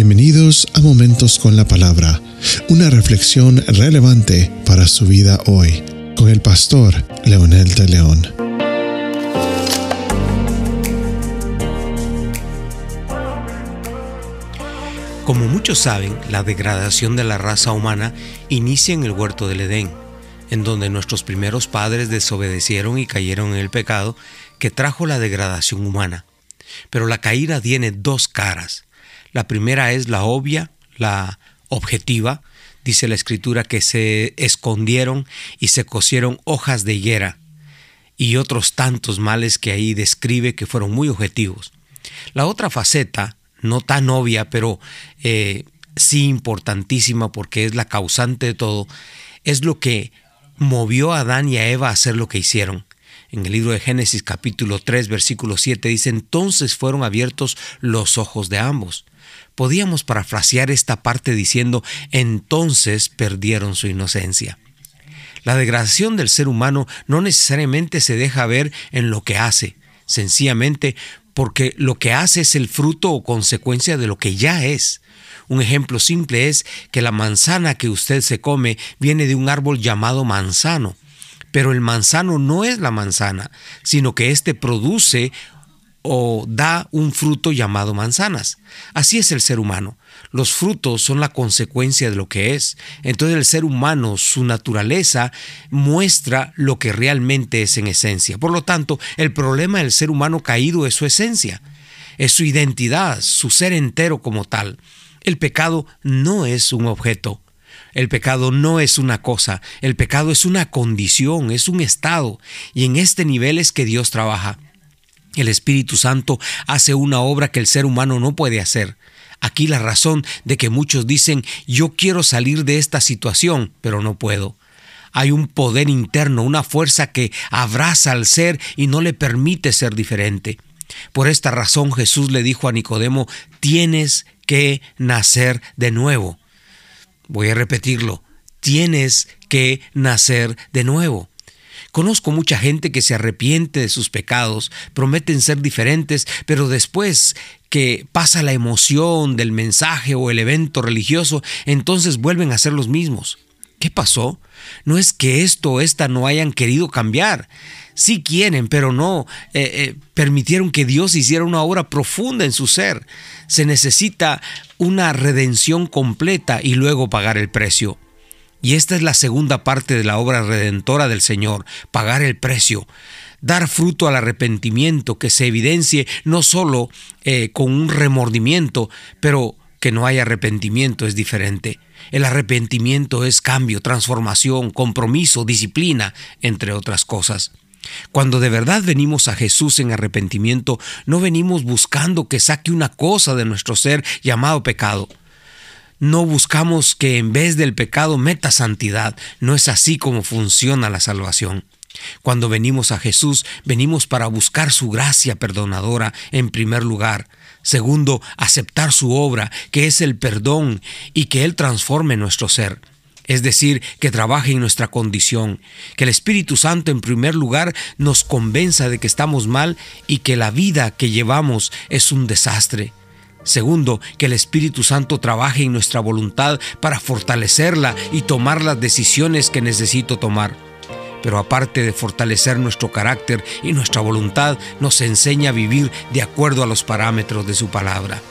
Bienvenidos a Momentos con la Palabra, una reflexión relevante para su vida hoy, con el pastor Leonel de León. Como muchos saben, la degradación de la raza humana inicia en el huerto del Edén, en donde nuestros primeros padres desobedecieron y cayeron en el pecado que trajo la degradación humana. Pero la caída tiene dos caras. La primera es la obvia, la objetiva. Dice la escritura que se escondieron y se cosieron hojas de higuera y otros tantos males que ahí describe que fueron muy objetivos. La otra faceta, no tan obvia, pero eh, sí importantísima porque es la causante de todo, es lo que movió a Adán y a Eva a hacer lo que hicieron. En el libro de Génesis capítulo 3 versículo 7 dice, entonces fueron abiertos los ojos de ambos. Podíamos parafrasear esta parte diciendo, entonces perdieron su inocencia. La degradación del ser humano no necesariamente se deja ver en lo que hace, sencillamente porque lo que hace es el fruto o consecuencia de lo que ya es. Un ejemplo simple es que la manzana que usted se come viene de un árbol llamado manzano, pero el manzano no es la manzana, sino que éste produce o da un fruto llamado manzanas. Así es el ser humano. Los frutos son la consecuencia de lo que es. Entonces el ser humano, su naturaleza, muestra lo que realmente es en esencia. Por lo tanto, el problema del ser humano caído es su esencia, es su identidad, su ser entero como tal. El pecado no es un objeto. El pecado no es una cosa, el pecado es una condición, es un estado, y en este nivel es que Dios trabaja. El Espíritu Santo hace una obra que el ser humano no puede hacer. Aquí la razón de que muchos dicen yo quiero salir de esta situación, pero no puedo. Hay un poder interno, una fuerza que abraza al ser y no le permite ser diferente. Por esta razón Jesús le dijo a Nicodemo, tienes que nacer de nuevo. Voy a repetirlo, tienes que nacer de nuevo. Conozco mucha gente que se arrepiente de sus pecados, prometen ser diferentes, pero después que pasa la emoción del mensaje o el evento religioso, entonces vuelven a ser los mismos. ¿Qué pasó? No es que esto o esta no hayan querido cambiar. Sí quieren, pero no eh, eh, permitieron que Dios hiciera una obra profunda en su ser. Se necesita una redención completa y luego pagar el precio. Y esta es la segunda parte de la obra redentora del Señor, pagar el precio, dar fruto al arrepentimiento que se evidencie no solo eh, con un remordimiento, pero que no hay arrepentimiento es diferente. El arrepentimiento es cambio, transformación, compromiso, disciplina, entre otras cosas. Cuando de verdad venimos a Jesús en arrepentimiento, no venimos buscando que saque una cosa de nuestro ser llamado pecado no buscamos que en vez del pecado meta santidad. No es así como funciona la salvación. Cuando venimos a Jesús, venimos para buscar su gracia perdonadora en primer lugar. Segundo, aceptar su obra, que es el perdón y que Él transforme nuestro ser. Es decir, que trabaje en nuestra condición, que el Espíritu Santo en primer lugar nos convenza de que estamos mal y que la vida que llevamos es un desastre. Segundo, que el Espíritu Santo trabaje en nuestra voluntad para fortalecerla y tomar las decisiones que necesito tomar. Pero aparte de fortalecer nuestro carácter y nuestra voluntad, nos enseña a vivir de acuerdo a los parámetros de su palabra.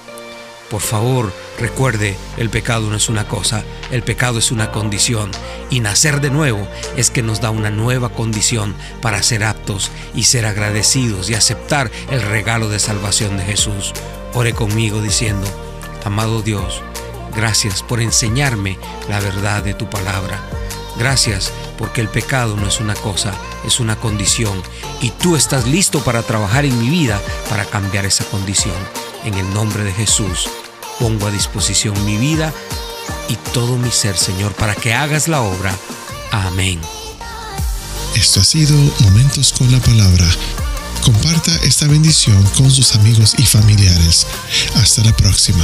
Por favor, recuerde, el pecado no es una cosa, el pecado es una condición. Y nacer de nuevo es que nos da una nueva condición para ser aptos y ser agradecidos y aceptar el regalo de salvación de Jesús. Ore conmigo diciendo, amado Dios, gracias por enseñarme la verdad de tu palabra. Gracias porque el pecado no es una cosa, es una condición y tú estás listo para trabajar en mi vida para cambiar esa condición. En el nombre de Jesús pongo a disposición mi vida y todo mi ser, Señor, para que hagas la obra. Amén. Esto ha sido Momentos con la Palabra Comparta esta bendición con sus amigos y familiares. Hasta la próxima.